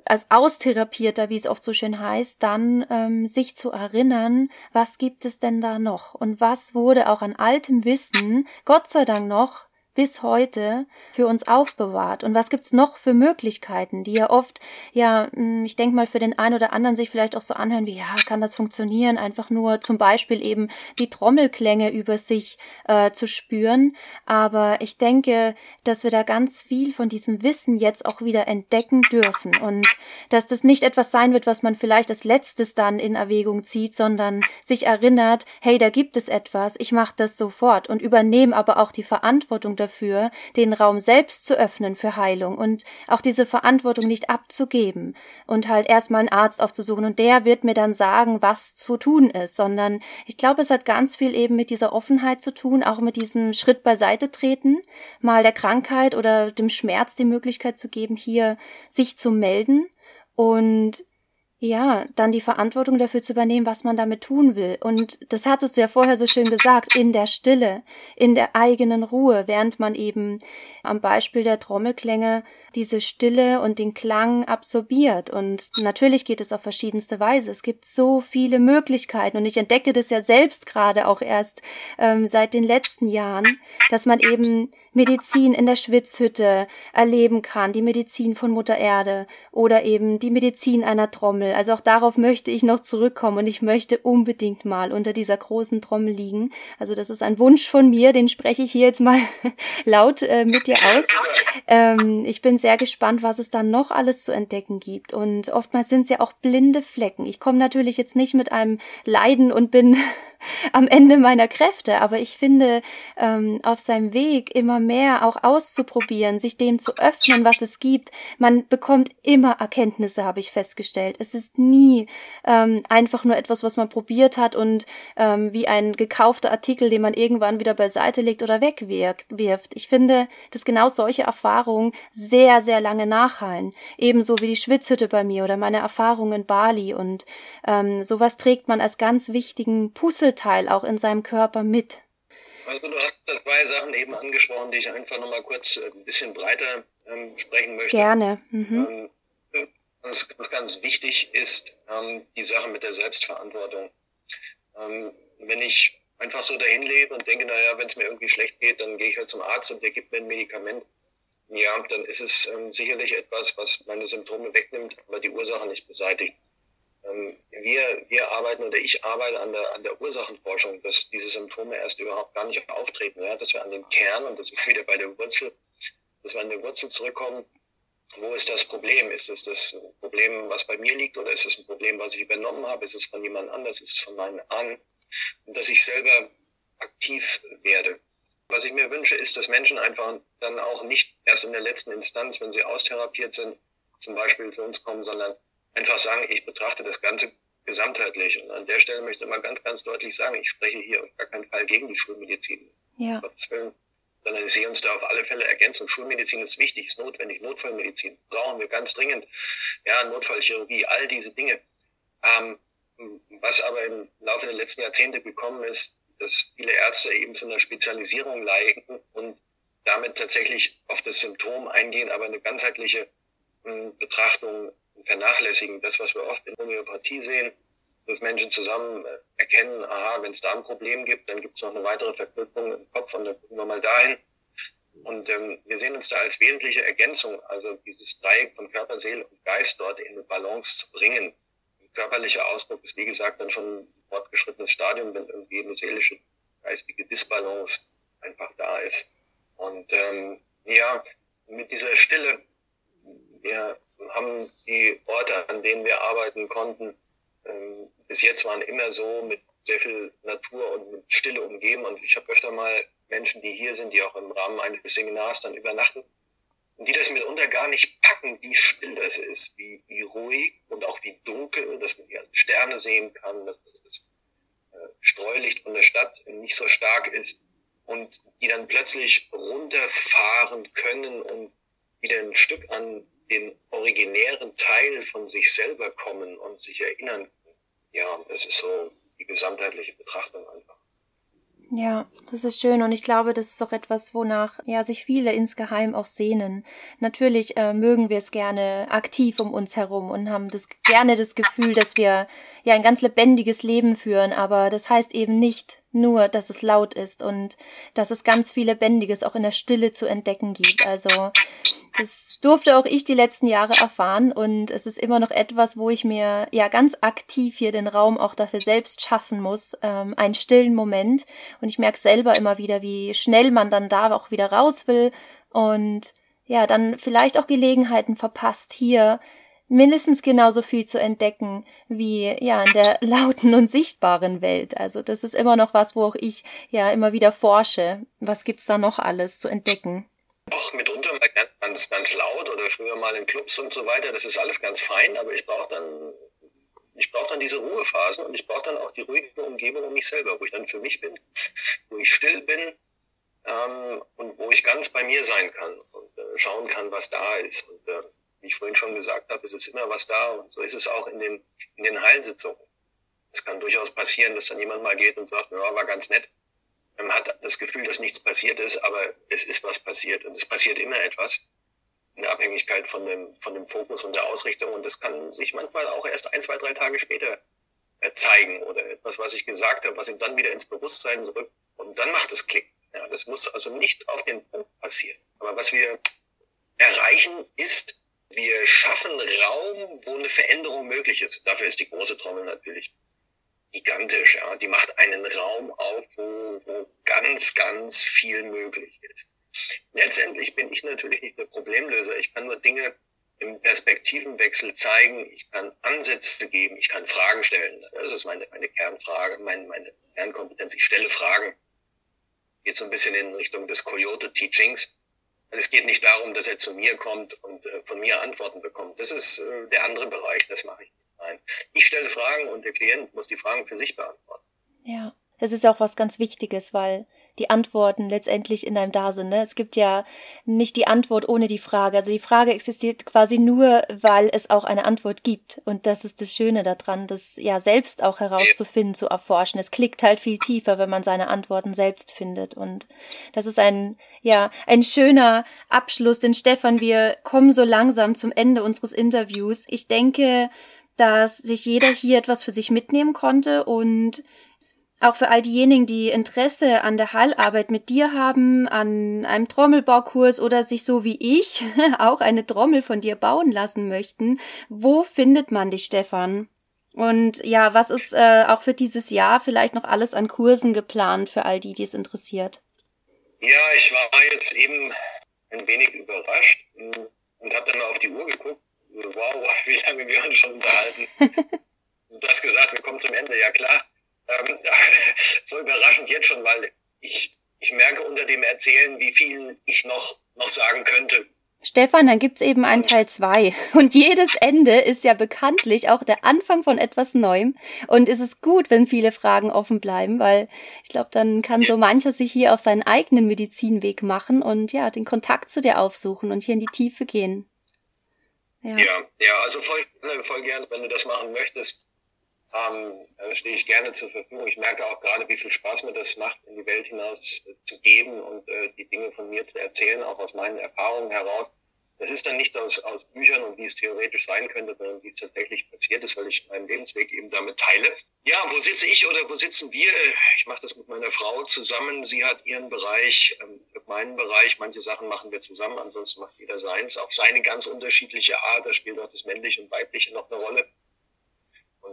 als Austherapierter, wie es oft so schön heißt, dann ähm, sich zu erinnern, was gibt es denn da noch und was wurde auch an altem Wissen, Gott sei Dank noch, bis heute für uns aufbewahrt? Und was gibt's noch für Möglichkeiten, die ja oft, ja, hm, ich denke mal, für den einen oder anderen sich vielleicht auch so anhören, wie, ja, kann das funktionieren? Einfach nur zum Beispiel eben die Trommelklänge über sich äh, zu spüren. Aber ich denke, dass wir da ganz viel von diesem Wissen jetzt auch wieder entdecken dürfen und dass das nicht etwas sein wird, was man vielleicht als letztes dann in Erwägung zieht, sondern sich erinnert, hey, da gibt es etwas, ich mache das sofort und übernehme aber auch die Verantwortung dafür, den Raum selbst zu öffnen für Heilung und auch diese Verantwortung nicht abzugeben und halt erstmal einen Arzt aufzusuchen. Und der wird mir dann sagen, was zu tun ist, sondern ich glaube, es hat ganz viel eben mit dieser Offenheit zu tun, auch mit diesem Schritt beiseite treten, mal der Krankheit oder dem Schmerz die Möglichkeit zu geben, hier sich zu melden. Und ja, dann die Verantwortung dafür zu übernehmen, was man damit tun will. Und das hattest du ja vorher so schön gesagt, in der Stille, in der eigenen Ruhe, während man eben am Beispiel der Trommelklänge diese Stille und den Klang absorbiert. Und natürlich geht es auf verschiedenste Weise. Es gibt so viele Möglichkeiten. Und ich entdecke das ja selbst gerade auch erst ähm, seit den letzten Jahren, dass man eben Medizin in der Schwitzhütte erleben kann, die Medizin von Mutter Erde oder eben die Medizin einer Trommel. Also auch darauf möchte ich noch zurückkommen und ich möchte unbedingt mal unter dieser großen Trommel liegen. Also das ist ein Wunsch von mir, den spreche ich hier jetzt mal laut äh, mit dir aus. Ähm, ich bin sehr gespannt, was es dann noch alles zu entdecken gibt. Und oftmals sind es ja auch blinde Flecken. Ich komme natürlich jetzt nicht mit einem Leiden und bin am Ende meiner Kräfte, aber ich finde ähm, auf seinem Weg immer mehr auch auszuprobieren, sich dem zu öffnen, was es gibt. Man bekommt immer Erkenntnisse, habe ich festgestellt. Es ist nie ähm, einfach nur etwas, was man probiert hat und ähm, wie ein gekaufter Artikel, den man irgendwann wieder beiseite legt oder wegwirft. Ich finde, dass genau solche Erfahrungen sehr, sehr lange nachhallen. Ebenso wie die Schwitzhütte bei mir oder meine Erfahrung in Bali. Und ähm, sowas trägt man als ganz wichtigen Puzzleteil auch in seinem Körper mit. Also du hast zwei Sachen eben angesprochen, die ich einfach nochmal kurz äh, ein bisschen breiter ähm, sprechen möchte. Gerne. Mhm. Ähm, ganz, ganz wichtig ist ähm, die Sache mit der Selbstverantwortung. Ähm, wenn ich einfach so dahin lebe und denke, naja, wenn es mir irgendwie schlecht geht, dann gehe ich halt zum Arzt und der gibt mir ein Medikament. Ja, dann ist es ähm, sicherlich etwas, was meine Symptome wegnimmt, aber die Ursache nicht beseitigt. Ähm, wir, wir arbeiten oder ich arbeite an der, an der Ursachenforschung, dass diese Symptome erst überhaupt gar nicht auftreten, ja, dass wir an den Kern und das wieder bei der Wurzel, dass wir an der Wurzel zurückkommen. Wo ist das Problem? Ist es das Problem, was bei mir liegt, oder ist es ein Problem, was ich übernommen habe? Ist es von jemand anders? Ist es von meinen Ahnen? Und dass ich selber aktiv werde. Was ich mir wünsche, ist, dass Menschen einfach dann auch nicht erst in der letzten Instanz, wenn sie austherapiert sind, zum Beispiel zu uns kommen, sondern einfach sagen, ich betrachte das Ganze gesamtheitlich. Und an der Stelle möchte ich mal ganz, ganz deutlich sagen, ich spreche hier auf gar keinen Fall gegen die Schulmedizin. Ja. Sondern ich sehe uns da auf alle Fälle ergänzen. Schulmedizin ist wichtig, ist notwendig. Notfallmedizin brauchen wir ganz dringend. Ja, Notfallchirurgie, all diese Dinge. Ähm, was aber im Laufe der letzten Jahrzehnte gekommen ist, dass viele Ärzte eben zu einer Spezialisierung neigen und damit tatsächlich auf das Symptom eingehen, aber eine ganzheitliche äh, Betrachtung vernachlässigen. Das, was wir oft in Homöopathie sehen, dass Menschen zusammen äh, erkennen, aha, wenn es da ein Problem gibt, dann gibt es noch eine weitere Verknüpfung im Kopf und dann gucken wir mal dahin. Und ähm, wir sehen uns da als wesentliche Ergänzung, also dieses Dreieck von Körper, Seele und Geist dort in eine Balance zu bringen. Körperlicher Ausdruck ist, wie gesagt, dann schon ein fortgeschrittenes Stadium, wenn irgendwie eine seelische, geistige Disbalance einfach da ist. Und ähm, ja, mit dieser Stille, wir haben die Orte, an denen wir arbeiten konnten, ähm, bis jetzt waren immer so mit sehr viel Natur und mit Stille umgeben. Und ich habe öfter mal Menschen, die hier sind, die auch im Rahmen eines Seminars dann übernachten, und die das mitunter gar nicht packen, wie still das ist, wie, wie ruhig und auch wie dunkel, dass man die Sterne sehen kann, dass das äh, Streulicht von der Stadt nicht so stark ist und die dann plötzlich runterfahren können und wieder ein Stück an den originären Teil von sich selber kommen und sich erinnern. Ja, das ist so die gesamtheitliche Betrachtung einfach. Ja, das ist schön und ich glaube, das ist auch etwas, wonach ja sich viele insgeheim auch sehnen. Natürlich äh, mögen wir es gerne aktiv um uns herum und haben das gerne das Gefühl, dass wir ja ein ganz lebendiges Leben führen, aber das heißt eben nicht nur, dass es laut ist und dass es ganz viel Lebendiges auch in der Stille zu entdecken gibt. Also das durfte auch ich die letzten Jahre erfahren und es ist immer noch etwas, wo ich mir ja ganz aktiv hier den Raum auch dafür selbst schaffen muss, ähm, einen stillen Moment. Und ich merke selber immer wieder, wie schnell man dann da auch wieder raus will und ja, dann vielleicht auch Gelegenheiten verpasst, hier mindestens genauso viel zu entdecken wie ja in der lauten und sichtbaren Welt. Also das ist immer noch was, wo auch ich ja immer wieder forsche. Was gibt's da noch alles zu entdecken? Auch mitunter mal ganz, ganz laut oder früher mal in Clubs und so weiter. Das ist alles ganz fein, aber ich brauche dann, ich brauche dann diese Ruhephasen und ich brauche dann auch die ruhige Umgebung um mich selber, wo ich dann für mich bin, wo ich still bin ähm, und wo ich ganz bei mir sein kann und äh, schauen kann, was da ist. Und äh, wie ich vorhin schon gesagt habe, es ist immer was da und so ist es auch in den, in den Heilsitzungen. Es kann durchaus passieren, dass dann jemand mal geht und sagt, ja, war ganz nett. Man hat das Gefühl, dass nichts passiert ist, aber es ist was passiert und es passiert immer etwas in Abhängigkeit von dem, von dem Fokus und der Ausrichtung und das kann sich manchmal auch erst ein, zwei, drei Tage später äh, zeigen oder etwas, was ich gesagt habe, was ihm dann wieder ins Bewusstsein rückt und dann macht es Klick. Ja, das muss also nicht auf den Punkt passieren. Aber was wir erreichen ist, wir schaffen Raum, wo eine Veränderung möglich ist. Dafür ist die große Trommel natürlich gigantisch. Ja. Die macht einen Raum auf, wo, wo ganz, ganz viel möglich ist. Letztendlich bin ich natürlich nicht der Problemlöser. Ich kann nur Dinge im Perspektivenwechsel zeigen. Ich kann Ansätze geben. Ich kann Fragen stellen. Das ist meine, meine Kernfrage, meine, meine Kernkompetenz. Ich stelle Fragen. Geht so ein bisschen in Richtung des Coyote-Teachings. Es geht nicht darum, dass er zu mir kommt und äh, von mir Antworten bekommt. Das ist äh, der andere Bereich. Das mache ich sein. Ich stelle Fragen und der Klient muss die Fragen für sich beantworten. Ja, es ist auch was ganz Wichtiges, weil die Antworten letztendlich in einem da sind. Ne? Es gibt ja nicht die Antwort ohne die Frage. Also die Frage existiert quasi nur, weil es auch eine Antwort gibt. Und das ist das Schöne daran, das ja selbst auch herauszufinden, zu erforschen. Es klickt halt viel tiefer, wenn man seine Antworten selbst findet. Und das ist ein, ja, ein schöner Abschluss. Denn Stefan, wir kommen so langsam zum Ende unseres Interviews. Ich denke, dass sich jeder hier etwas für sich mitnehmen konnte und auch für all diejenigen, die Interesse an der Hallarbeit mit dir haben, an einem Trommelbaukurs oder sich so wie ich auch eine Trommel von dir bauen lassen möchten, wo findet man dich, Stefan? Und ja, was ist äh, auch für dieses Jahr vielleicht noch alles an Kursen geplant für all die, die es interessiert? Ja, ich war jetzt eben ein wenig überrascht und habe dann mal auf die Uhr geguckt wow, wie lange wir uns schon unterhalten. du hast gesagt, wir kommen zum Ende, ja klar. Ähm, so überraschend jetzt schon, weil ich, ich merke unter dem Erzählen, wie viel ich noch, noch sagen könnte. Stefan, dann gibt's eben einen Teil zwei Und jedes Ende ist ja bekanntlich auch der Anfang von etwas Neuem. Und es ist gut, wenn viele Fragen offen bleiben, weil ich glaube, dann kann so mancher sich hier auf seinen eigenen Medizinweg machen und ja, den Kontakt zu dir aufsuchen und hier in die Tiefe gehen. Ja, ja, ja also voll, voll gerne, wenn du das machen möchtest, ähm, stehe ich gerne zur Verfügung. Ich merke auch gerade, wie viel Spaß mir das macht, in die Welt hinaus äh, zu geben und äh, die Dinge von mir zu erzählen, auch aus meinen Erfahrungen heraus. Das ist dann nicht aus, aus Büchern und wie es theoretisch sein könnte, sondern wie es tatsächlich passiert ist, weil ich meinen Lebensweg eben damit teile. Ja, wo sitze ich oder wo sitzen wir? Ich mache das mit meiner Frau zusammen. Sie hat ihren Bereich, ähm, meinen Bereich. Manche Sachen machen wir zusammen, ansonsten macht jeder seins. Auf seine ganz unterschiedliche Art. Da spielt auch das Männliche und Weibliche noch eine Rolle.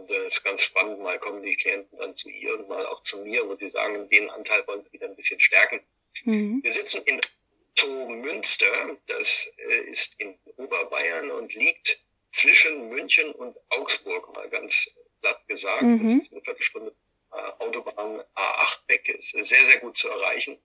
Und es äh, ist ganz spannend, mal kommen die Klienten dann zu ihr und mal auch zu mir, wo sie sagen, den Anteil wollen wir wieder ein bisschen stärken. Mhm. Wir sitzen in Münster, das äh, ist in Oberbayern und liegt zwischen München und Augsburg, mal ganz platt gesagt. Mhm. Das ist eine Viertelstunde äh, Autobahn A8 weg, ist sehr, sehr gut zu erreichen.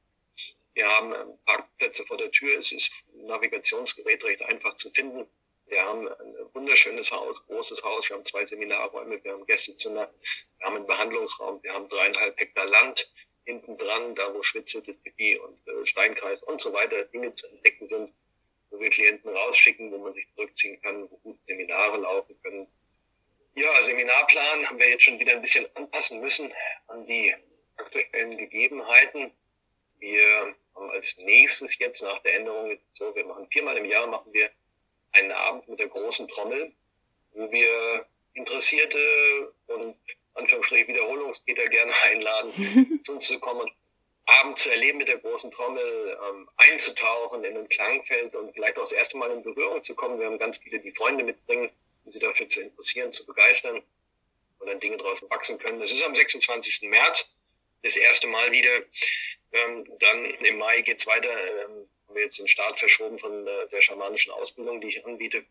Wir haben ähm, Parkplätze vor der Tür, es ist Navigationsgerät recht einfach zu finden. Wir haben ein wunderschönes Haus, großes Haus, wir haben zwei Seminarräume, wir haben Gästezimmer, wir haben einen Behandlungsraum, wir haben dreieinhalb Hektar Land, hinten dran, da wo Schwitzhütte, Tipi und äh, Steinkreis und so weiter Dinge zu entdecken sind, wo wir Klienten rausschicken, wo man sich zurückziehen kann, wo gut Seminare laufen können. Ja, Seminarplan haben wir jetzt schon wieder ein bisschen anpassen müssen an die aktuellen Gegebenheiten. Wir haben als nächstes jetzt nach der Änderung so, wir machen viermal im Jahr machen wir einen Abend mit der großen Trommel, wo wir Interessierte und Anführungsstrich Wiederholungstäter gerne einladen, zu uns zu kommen, Abend zu erleben mit der großen Trommel, ähm, einzutauchen in ein Klangfeld und vielleicht auch das erste Mal in Berührung zu kommen. Wir haben ganz viele, die Freunde mitbringen, um sie dafür zu interessieren, zu begeistern und dann Dinge draußen wachsen können. Das ist am 26. März das erste Mal wieder. Ähm, dann im Mai geht's weiter. Ähm, haben wir jetzt den Start verschoben von der, der schamanischen Ausbildung, die ich anbiete,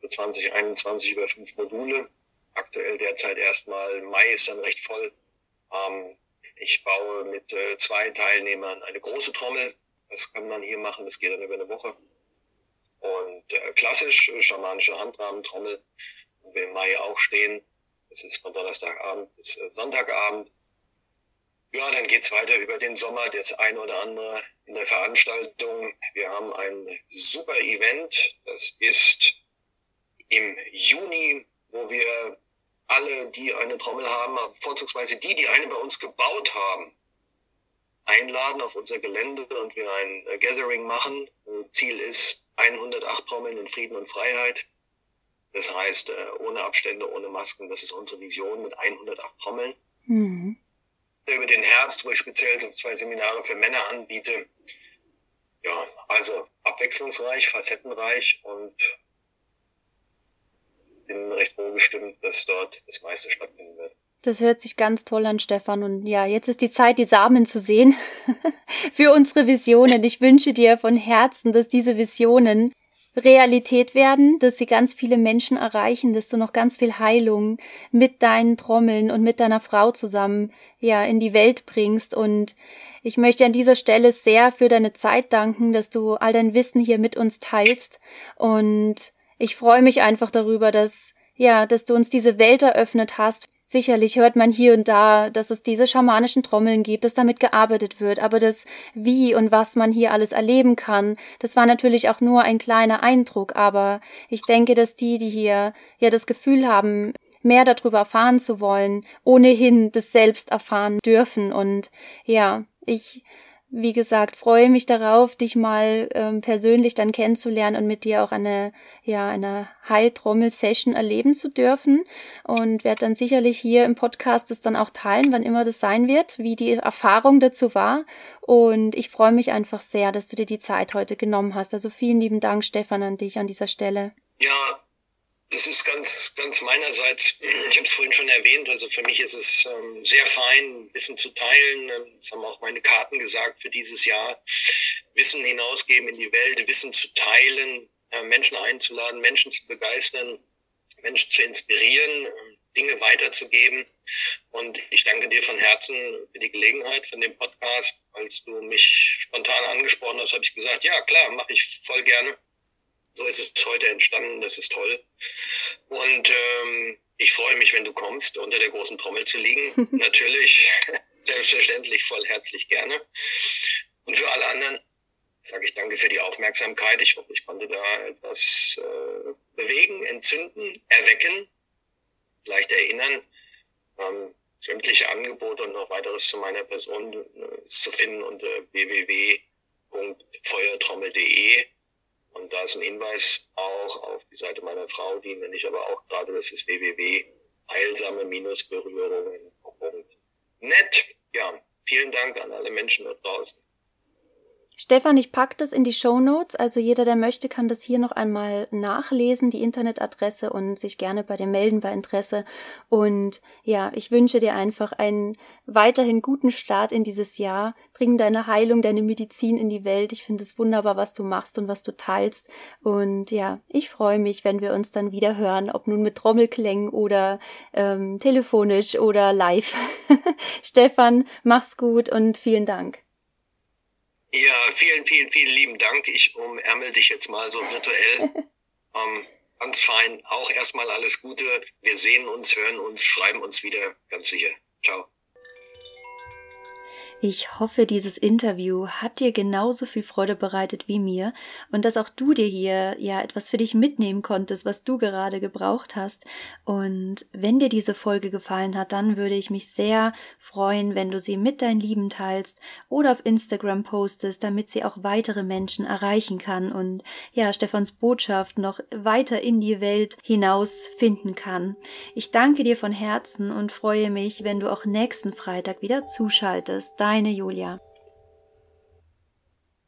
für 2021 über fünf Module aktuell derzeit erstmal. Mai ist dann recht voll. Ähm, ich baue mit äh, zwei Teilnehmern eine große Trommel. Das kann man hier machen, das geht dann über eine Woche. Und äh, klassisch äh, schamanische Handrahmentrommel, wo wir im Mai auch stehen. Das ist von Donnerstagabend bis äh, Sonntagabend. Ja, dann geht's weiter über den Sommer, das eine oder andere in der Veranstaltung. Wir haben ein super Event. Das ist im Juni, wo wir alle, die eine Trommel haben, vorzugsweise die, die eine bei uns gebaut haben, einladen auf unser Gelände und wir ein Gathering machen. Ziel ist 108 Trommeln in Frieden und Freiheit. Das heißt, äh, ohne Abstände, ohne Masken. Das ist unsere Vision mit 108 Trommeln. Mhm. Über den Herbst, wo ich speziell so zwei Seminare für Männer anbiete. Ja, also abwechslungsreich, facettenreich und bin recht wohl gestimmt, dass dort das meiste stattfinden wird. Das hört sich ganz toll an, Stefan. Und ja, jetzt ist die Zeit, die Samen zu sehen für unsere Visionen. Ich wünsche dir von Herzen, dass diese Visionen Realität werden, dass sie ganz viele Menschen erreichen, dass du noch ganz viel Heilung mit deinen Trommeln und mit deiner Frau zusammen ja in die Welt bringst und ich möchte an dieser Stelle sehr für deine Zeit danken, dass du all dein Wissen hier mit uns teilst und ich freue mich einfach darüber, dass, ja, dass du uns diese Welt eröffnet hast. Sicherlich hört man hier und da, dass es diese schamanischen Trommeln gibt, dass damit gearbeitet wird, aber das wie und was man hier alles erleben kann, das war natürlich auch nur ein kleiner Eindruck, aber ich denke, dass die, die hier ja das Gefühl haben, mehr darüber erfahren zu wollen, ohnehin das selbst erfahren dürfen. Und ja, ich wie gesagt, freue mich darauf, dich mal ähm, persönlich dann kennenzulernen und mit dir auch eine, ja, eine Heiltrommel-Session erleben zu dürfen und werde dann sicherlich hier im Podcast das dann auch teilen, wann immer das sein wird, wie die Erfahrung dazu war. Und ich freue mich einfach sehr, dass du dir die Zeit heute genommen hast. Also vielen lieben Dank, Stefan, an dich an dieser Stelle. Ja, das ist ganz, ganz meinerseits, ich habe es vorhin schon erwähnt, also für mich ist es ähm, sehr fein, Wissen zu teilen. Ähm, das haben auch meine Karten gesagt für dieses Jahr. Wissen hinausgeben in die Welt, Wissen zu teilen, äh, Menschen einzuladen, Menschen zu begeistern, Menschen zu inspirieren, äh, Dinge weiterzugeben. Und ich danke dir von Herzen für die Gelegenheit von dem Podcast. Als du mich spontan angesprochen hast, habe ich gesagt, ja klar, mache ich voll gerne so ist es heute entstanden, das ist toll. Und ähm, ich freue mich, wenn du kommst, unter der großen Trommel zu liegen. Natürlich, selbstverständlich, voll herzlich gerne. Und für alle anderen sage ich danke für die Aufmerksamkeit. Ich hoffe, ich konnte da etwas äh, bewegen, entzünden, erwecken, vielleicht erinnern. Ähm, sämtliche Angebote und noch weiteres zu meiner Person äh, zu finden unter www.feuertrommel.de Und da ist ein Hinweis auch auf die Seite meiner Frau, die nenne ich aber auch gerade, das ist www.heilsame-berührungen.net. Ja, vielen Dank an alle Menschen da draußen. Stefan, ich packe das in die Show Notes. Also jeder, der möchte, kann das hier noch einmal nachlesen, die Internetadresse und sich gerne bei dir melden bei Interesse. Und ja, ich wünsche dir einfach einen weiterhin guten Start in dieses Jahr. Bring deine Heilung, deine Medizin in die Welt. Ich finde es wunderbar, was du machst und was du teilst. Und ja, ich freue mich, wenn wir uns dann wieder hören, ob nun mit Trommelklängen oder ähm, telefonisch oder live. Stefan, mach's gut und vielen Dank. Ja, vielen, vielen, vielen lieben Dank. Ich umärmel dich jetzt mal so virtuell. ähm, ganz fein. Auch erstmal alles Gute. Wir sehen uns, hören uns, schreiben uns wieder. Ganz sicher. Ciao. Ich hoffe, dieses Interview hat dir genauso viel Freude bereitet wie mir und dass auch du dir hier ja etwas für dich mitnehmen konntest, was du gerade gebraucht hast. Und wenn dir diese Folge gefallen hat, dann würde ich mich sehr freuen, wenn du sie mit deinen Lieben teilst oder auf Instagram postest, damit sie auch weitere Menschen erreichen kann und ja, Stefans Botschaft noch weiter in die Welt hinaus finden kann. Ich danke dir von Herzen und freue mich, wenn du auch nächsten Freitag wieder zuschaltest deine Julia.